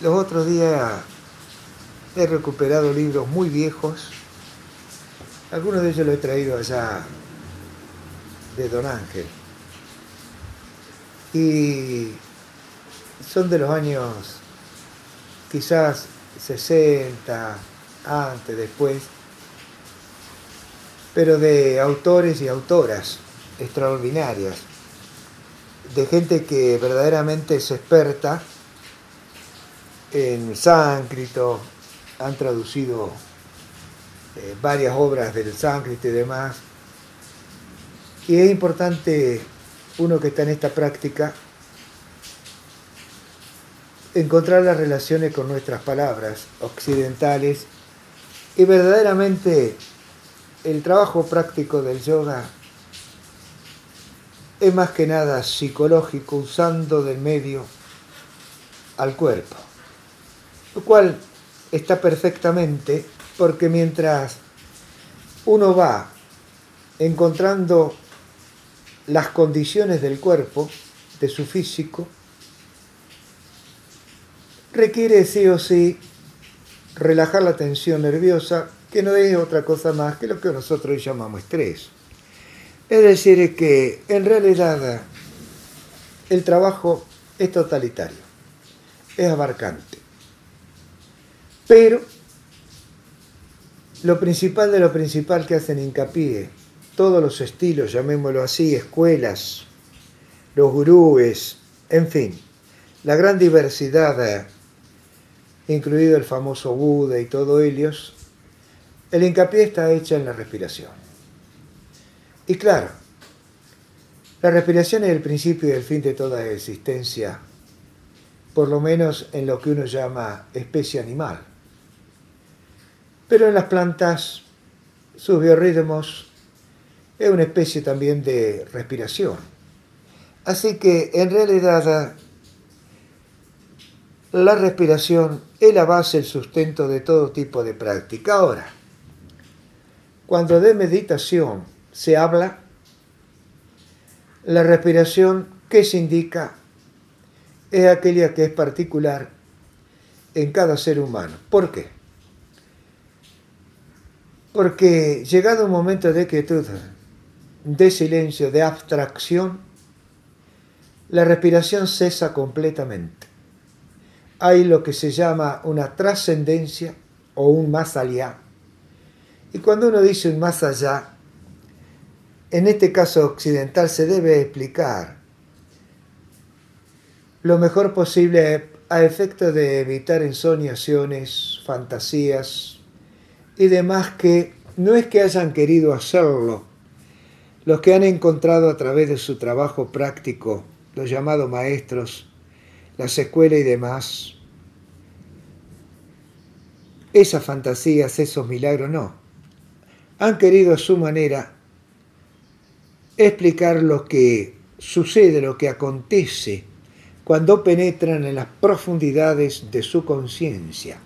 Los otros días he recuperado libros muy viejos. Algunos de ellos los he traído allá de Don Ángel. Y son de los años quizás 60, antes, después, pero de autores y autoras extraordinarias, de gente que verdaderamente es experta en sánscrito, han traducido eh, varias obras del sánscrito y demás. Y es importante, uno que está en esta práctica, encontrar las relaciones con nuestras palabras occidentales y verdaderamente el trabajo práctico del yoga es más que nada psicológico, usando del medio al cuerpo, lo cual está perfectamente porque mientras uno va encontrando las condiciones del cuerpo, de su físico, requiere sí o sí relajar la tensión nerviosa, que no es otra cosa más que lo que nosotros llamamos estrés. Es decir, que en realidad el trabajo es totalitario, es abarcante. Pero lo principal de lo principal que hacen hincapié, todos los estilos, llamémoslo así, escuelas, los gurúes, en fin, la gran diversidad, incluido el famoso Buda y todo Helios, el hincapié está hecho en la respiración. Y claro, la respiración es el principio y el fin de toda existencia, por lo menos en lo que uno llama especie animal. Pero en las plantas, sus biorritmos es una especie también de respiración. Así que en realidad la respiración es la base, el sustento de todo tipo de práctica. Ahora, cuando de meditación se habla, la respiración que se indica es aquella que es particular en cada ser humano. ¿Por qué? Porque llegado un momento de quietud, de silencio, de abstracción, la respiración cesa completamente. Hay lo que se llama una trascendencia o un más allá. Y cuando uno dice un más allá, en este caso occidental se debe explicar lo mejor posible a efecto de evitar ensoñaciones, fantasías, y demás que no es que hayan querido hacerlo, los que han encontrado a través de su trabajo práctico, los llamados maestros, las escuelas y demás, esas fantasías, esos milagros, no. Han querido a su manera explicar lo que sucede, lo que acontece cuando penetran en las profundidades de su conciencia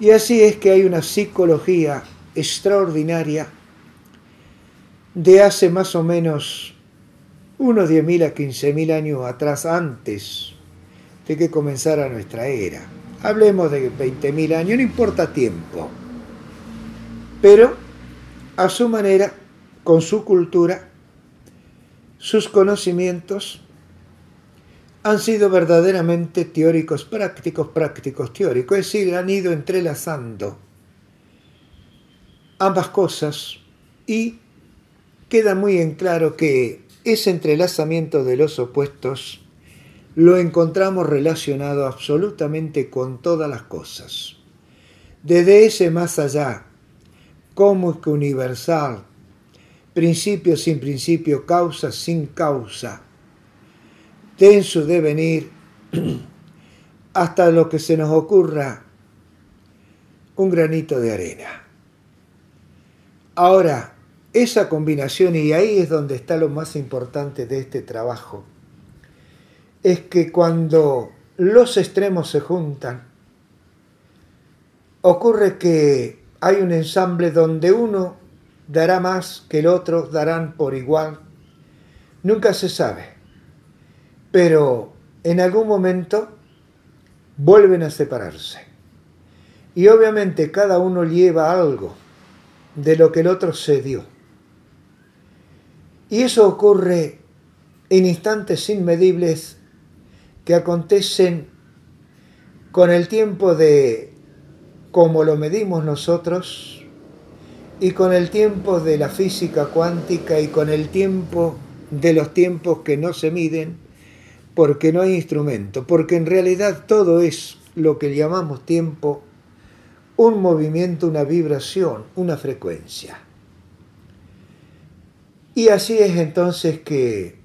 y así es que hay una psicología extraordinaria de hace más o menos unos 10.000 a 15.000 años atrás, antes de que comenzara nuestra era. Hablemos de 20.000 años, no importa tiempo. Pero a su manera, con su cultura, sus conocimientos, han sido verdaderamente teóricos prácticos, prácticos teóricos, es decir, han ido entrelazando ambas cosas y queda muy en claro que ese entrelazamiento de los opuestos lo encontramos relacionado absolutamente con todas las cosas. Desde ese más allá, como que universal, principio sin principio, causa sin causa, en su devenir hasta lo que se nos ocurra un granito de arena. Ahora, esa combinación, y ahí es donde está lo más importante de este trabajo, es que cuando los extremos se juntan, ocurre que hay un ensamble donde uno dará más que el otro, darán por igual, nunca se sabe pero en algún momento vuelven a separarse. Y obviamente cada uno lleva algo de lo que el otro se dio. Y eso ocurre en instantes inmedibles que acontecen con el tiempo de como lo medimos nosotros y con el tiempo de la física cuántica y con el tiempo de los tiempos que no se miden porque no hay instrumento, porque en realidad todo es lo que llamamos tiempo, un movimiento, una vibración, una frecuencia. Y así es entonces que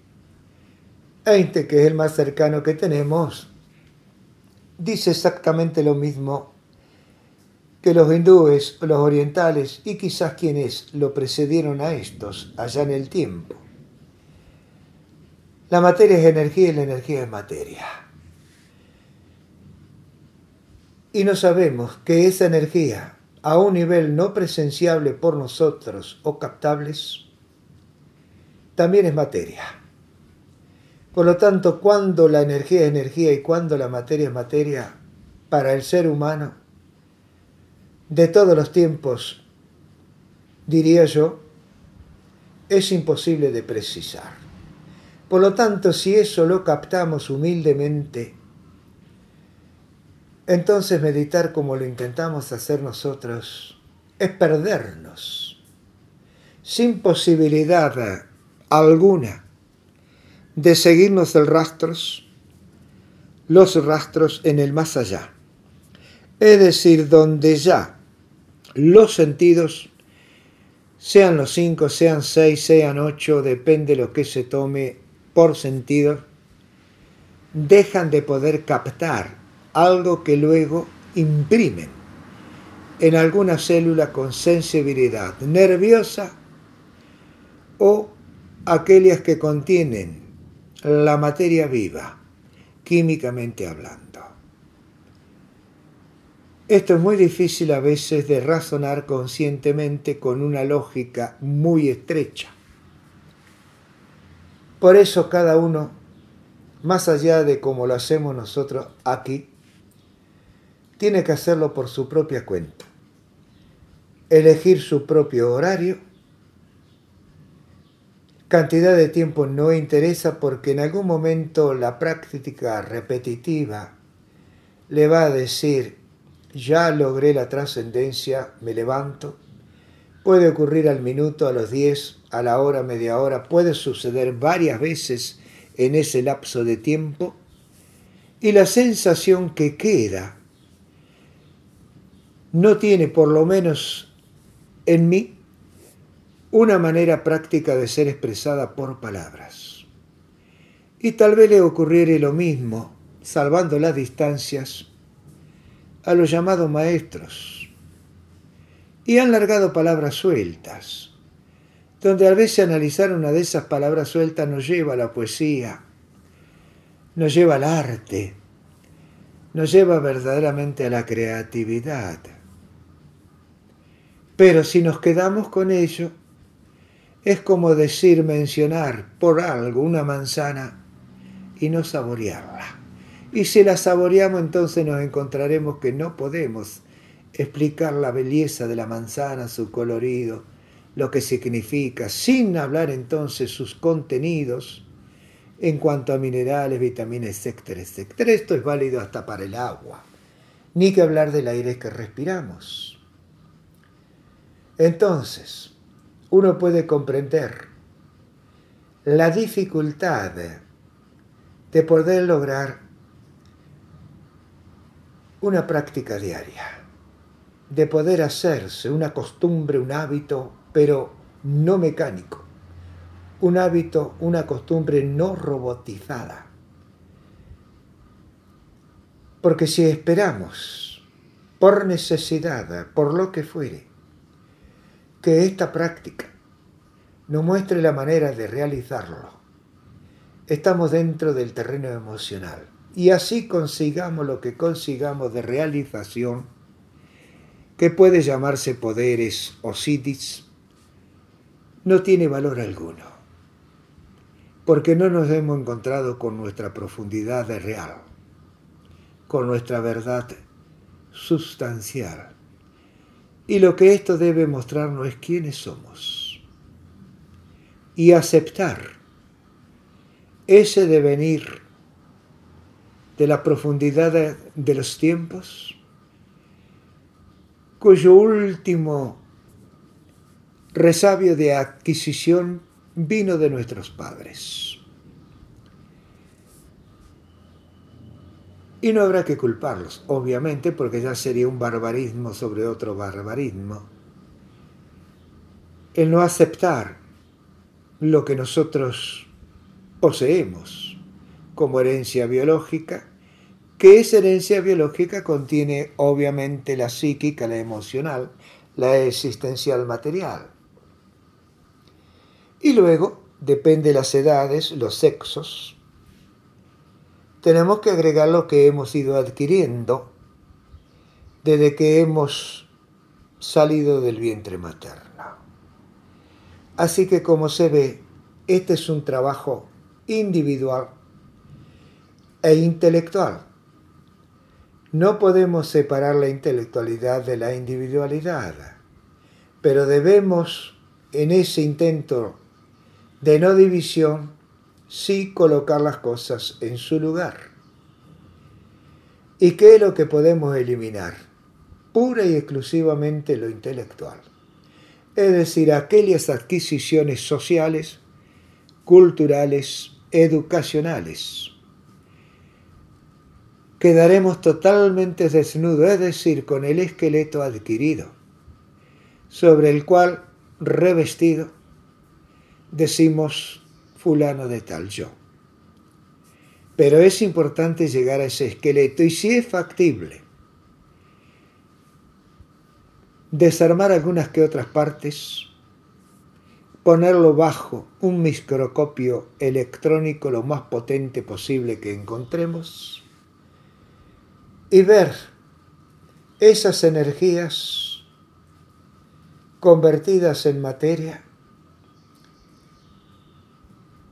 Einstein, que es el más cercano que tenemos, dice exactamente lo mismo que los hindúes, los orientales y quizás quienes lo precedieron a estos allá en el tiempo. La materia es energía y la energía es materia. Y no sabemos que esa energía, a un nivel no presenciable por nosotros o captables, también es materia. Por lo tanto, cuando la energía es energía y cuando la materia es materia, para el ser humano, de todos los tiempos, diría yo, es imposible de precisar. Por lo tanto, si eso lo captamos humildemente, entonces meditar como lo intentamos hacer nosotros es perdernos, sin posibilidad alguna de seguirnos el rastros, los rastros en el más allá. Es decir, donde ya los sentidos, sean los cinco, sean seis, sean ocho, depende lo que se tome, por sentido, dejan de poder captar algo que luego imprimen en alguna célula con sensibilidad nerviosa o aquellas que contienen la materia viva, químicamente hablando. Esto es muy difícil a veces de razonar conscientemente con una lógica muy estrecha. Por eso cada uno, más allá de como lo hacemos nosotros aquí, tiene que hacerlo por su propia cuenta. Elegir su propio horario. Cantidad de tiempo no interesa porque en algún momento la práctica repetitiva le va a decir, ya logré la trascendencia, me levanto. Puede ocurrir al minuto, a los diez, a la hora, media hora, puede suceder varias veces en ese lapso de tiempo y la sensación que queda no tiene, por lo menos en mí, una manera práctica de ser expresada por palabras. Y tal vez le ocurriere lo mismo, salvando las distancias, a los llamados maestros. Y han largado palabras sueltas, donde a veces analizar una de esas palabras sueltas nos lleva a la poesía, nos lleva al arte, nos lleva verdaderamente a la creatividad. Pero si nos quedamos con ello, es como decir mencionar por algo una manzana y no saborearla. Y si la saboreamos entonces nos encontraremos que no podemos explicar la belleza de la manzana, su colorido, lo que significa, sin hablar entonces sus contenidos en cuanto a minerales, vitaminas, etcétera, etcétera. Esto es válido hasta para el agua, ni que hablar del aire que respiramos. Entonces, uno puede comprender la dificultad de poder lograr una práctica diaria, de poder hacerse una costumbre, un hábito pero no mecánico. Un hábito, una costumbre no robotizada. Porque si esperamos, por necesidad, por lo que fuere, que esta práctica nos muestre la manera de realizarlo, estamos dentro del terreno emocional. Y así consigamos lo que consigamos de realización, que puede llamarse poderes o siddhis, no tiene valor alguno, porque no nos hemos encontrado con nuestra profundidad real. con nuestra verdad sustancial. Y lo que esto debe mostrarnos es quiénes somos. Y aceptar ese devenir de la profundidad de los tiempos, cuyo último resabio de adquisición vino de nuestros padres. Y no habrá que culparlos, obviamente, porque ya sería un barbarismo sobre otro barbarismo. El no aceptar lo que nosotros poseemos como herencia biológica, que esa herencia biológica contiene obviamente la psíquica, la emocional, la existencial material. Y luego, depende de las edades, los sexos, tenemos que agregar lo que hemos ido adquiriendo desde que hemos salido del vientre materno. Así que como se ve, este es un trabajo individual e intelectual. No podemos separar la intelectualidad de la individualidad, pero debemos en ese intento de no división sí colocar las cosas en su lugar. ¿Y qué es lo que podemos eliminar? Pura y exclusivamente lo intelectual. Es decir, aquellas adquisiciones sociales, culturales, educacionales. Quedaremos totalmente desnudos, es decir, con el esqueleto adquirido, sobre el cual, revestido, decimos fulano de tal yo. Pero es importante llegar a ese esqueleto y si es factible, desarmar algunas que otras partes, ponerlo bajo un microscopio electrónico lo más potente posible que encontremos y ver esas energías convertidas en materia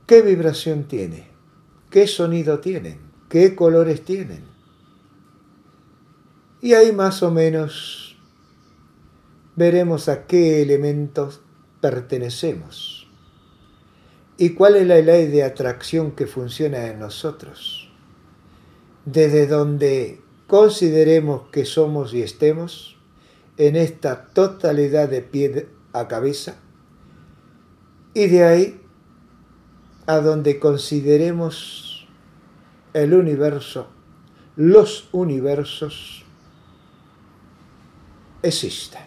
¿Qué vibración tiene? ¿Qué sonido tienen? ¿Qué colores tienen? Y ahí más o menos veremos a qué elementos pertenecemos y cuál es la ley de atracción que funciona en nosotros. Desde donde consideremos que somos y estemos en esta totalidad de pie a cabeza y de ahí a donde consideremos el universo, los universos, existen.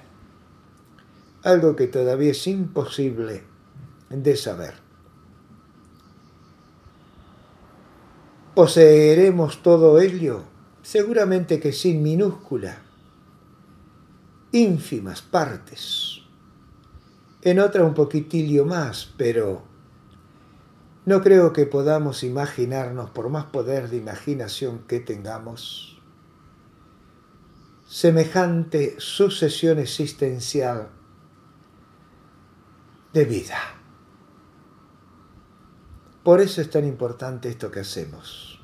Algo que todavía es imposible de saber. ¿Poseeremos todo ello? Seguramente que sin minúscula, ínfimas partes. En otra un poquitillo más, pero no creo que podamos imaginarnos, por más poder de imaginación que tengamos, semejante sucesión existencial de vida. Por eso es tan importante esto que hacemos.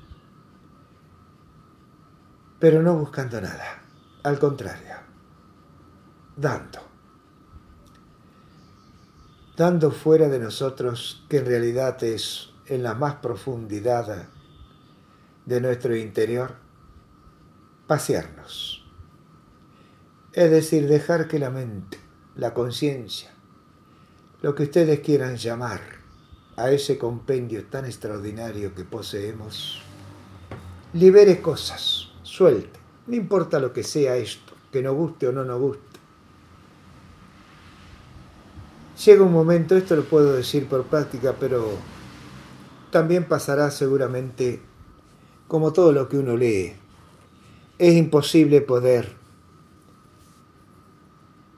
Pero no buscando nada, al contrario, dando. Dando fuera de nosotros, que en realidad es en la más profundidad de nuestro interior, pasearnos. Es decir, dejar que la mente, la conciencia, lo que ustedes quieran llamar a ese compendio tan extraordinario que poseemos, libere cosas, suelte, no importa lo que sea esto, que nos guste o no nos guste Llega un momento, esto lo puedo decir por práctica, pero también pasará seguramente como todo lo que uno lee. Es imposible poder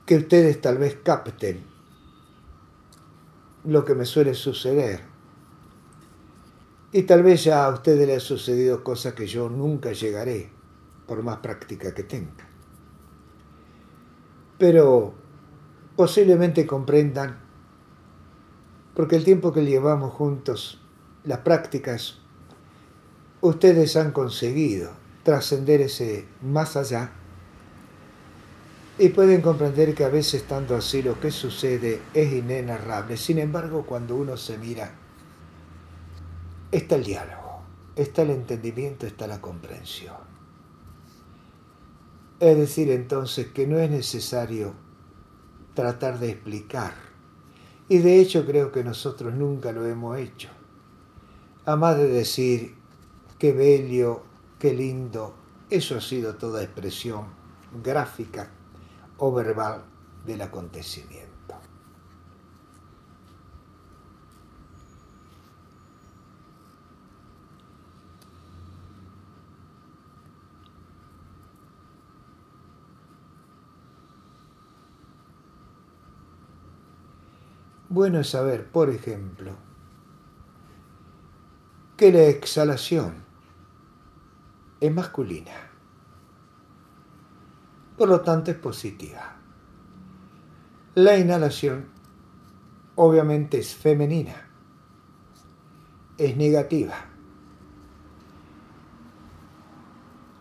que ustedes tal vez capten lo que me suele suceder. Y tal vez ya a ustedes les ha sucedido cosas que yo nunca llegaré, por más práctica que tenga. Pero posiblemente comprendan, porque el tiempo que llevamos juntos, las prácticas, ustedes han conseguido trascender ese más allá y pueden comprender que a veces estando así lo que sucede es inenarrable. Sin embargo, cuando uno se mira, está el diálogo, está el entendimiento, está la comprensión. Es decir, entonces, que no es necesario tratar de explicar. Y de hecho creo que nosotros nunca lo hemos hecho. A más de decir, qué bello, qué lindo, eso ha sido toda expresión gráfica o verbal del acontecimiento. Bueno es saber, por ejemplo, que la exhalación es masculina. Por lo tanto es positiva. La inhalación obviamente es femenina. Es negativa.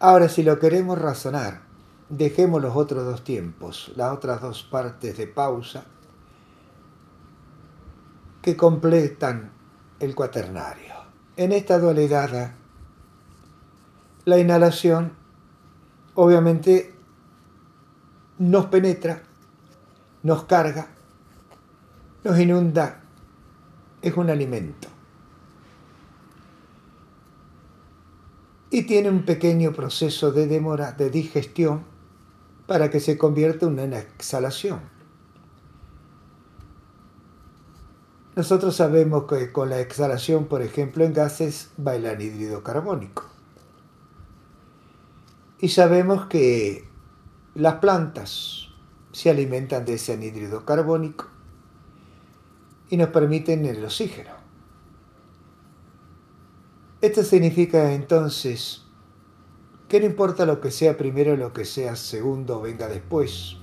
Ahora, si lo queremos razonar, dejemos los otros dos tiempos, las otras dos partes de pausa que completan el cuaternario. En esta dualidad, la inhalación obviamente nos penetra, nos carga, nos inunda, es un alimento. Y tiene un pequeño proceso de demora, de digestión, para que se convierta en una exhalación. Nosotros sabemos que con la exhalación, por ejemplo, en gases va el anhídrido carbónico. Y sabemos que las plantas se alimentan de ese anhídrido carbónico y nos permiten el oxígeno. Esto significa entonces que no importa lo que sea primero, lo que sea segundo venga después,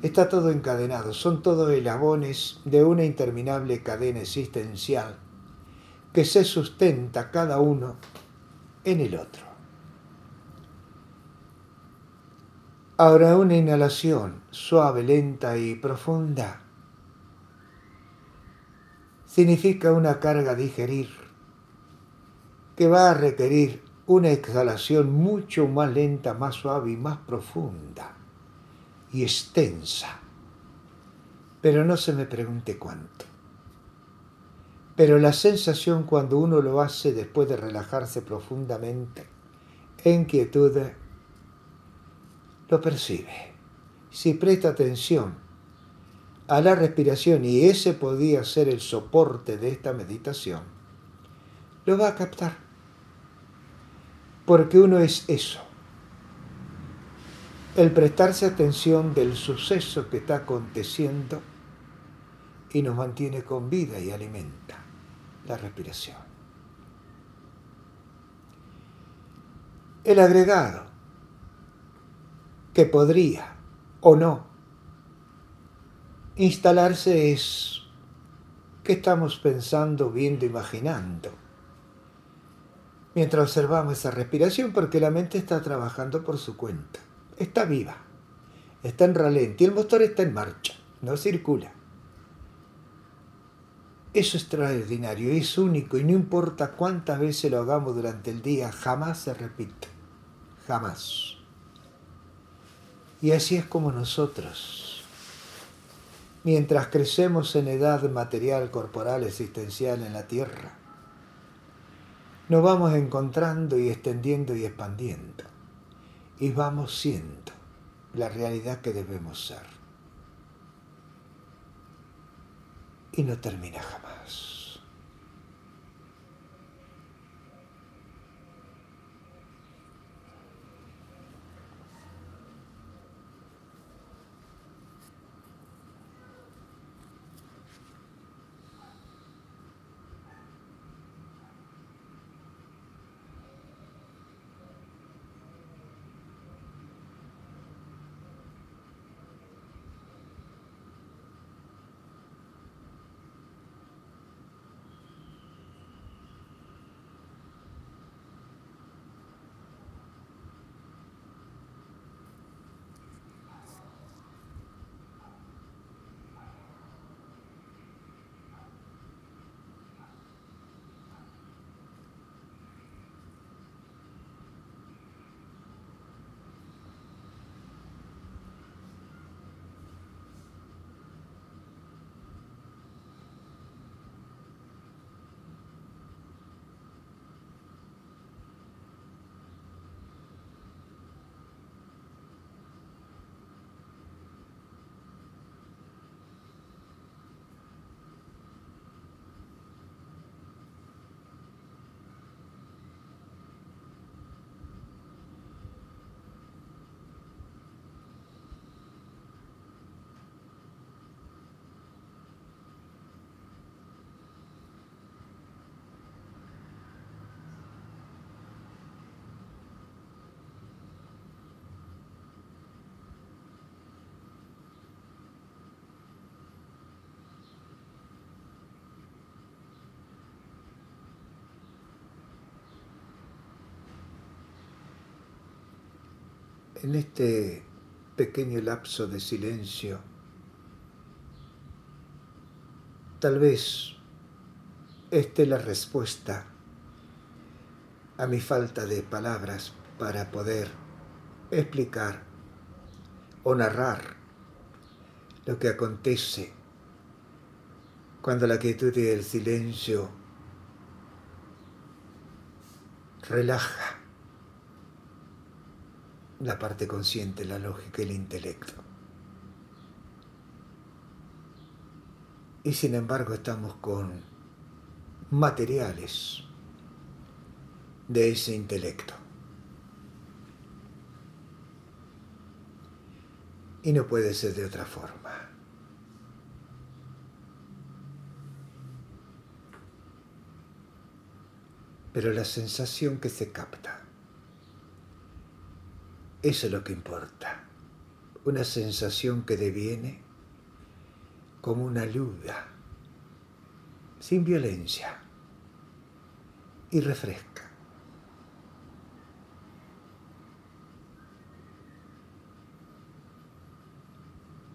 Está todo encadenado, son todos elabones de una interminable cadena existencial que se sustenta cada uno en el otro. Ahora una inhalación suave, lenta y profunda significa una carga a digerir que va a requerir una exhalación mucho más lenta, más suave y más profunda y extensa. Pero no se me pregunte cuánto. Pero la sensación cuando uno lo hace después de relajarse profundamente, en quietud, lo percibe. Si presta atención a la respiración, y ese podía ser el soporte de esta meditación, lo va a captar. Porque uno es eso el prestarse atención del suceso que está aconteciendo y nos mantiene con vida y alimenta la respiración. El agregado que podría o no instalarse es qué estamos pensando, viendo, imaginando mientras observamos esa respiración porque la mente está trabajando por su cuenta está viva, está en ralentí, el motor está en marcha, no circula. Eso es extraordinario, es único y no importa cuántas veces lo hagamos durante el día, jamás se repite, jamás. Y así es como nosotros, mientras crecemos en edad material, corporal, existencial en la tierra, nos vamos encontrando y extendiendo y expandiendo y vamos siendo la realidad que debemos ser. Y no termina jamás. En este pequeño lapso de silencio, tal vez esté la respuesta a mi falta de palabras para poder explicar o narrar lo que acontece cuando la quietud y el silencio relaja la parte consciente, la lógica el intelecto. Y sin embargo estamos con materiales de ese intelecto. Y no puede ser de otra forma. Pero la sensación que se capta, eso es lo que importa. Una sensación que deviene como una luda, sin violencia, y refresca.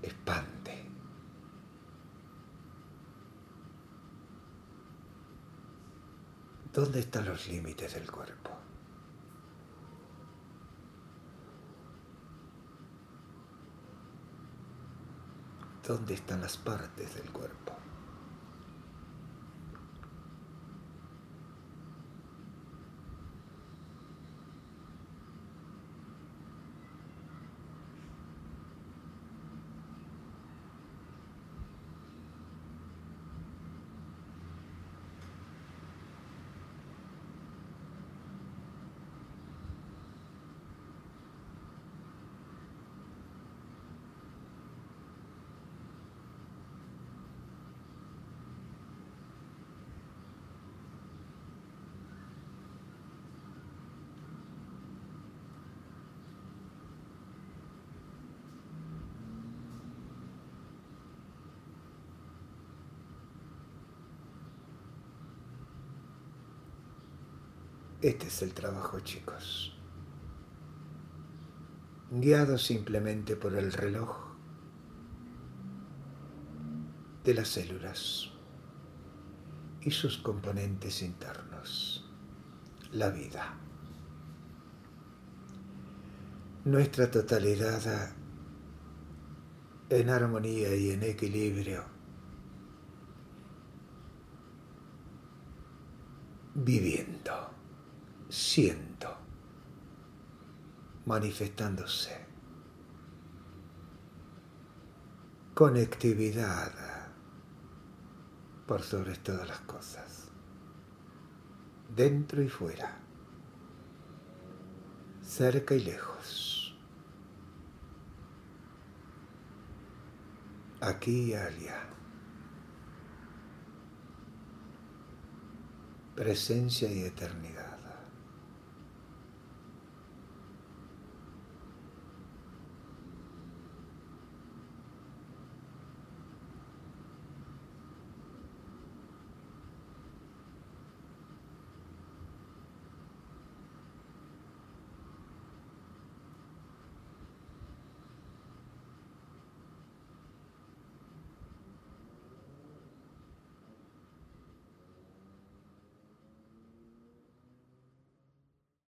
expande. ¿Dónde están los límites del cuerpo? ¿Dónde están las partes del cuerpo? Este es el trabajo, chicos. Guiado simplemente por el reloj de las células y sus componentes internos, la vida. Nuestra totalidad en armonía y en equilibrio, viviendo siento manifestándose. Conectividad por sobre todas las cosas, dentro y fuera, cerca y lejos, aquí y allá. Presencia y eternidad.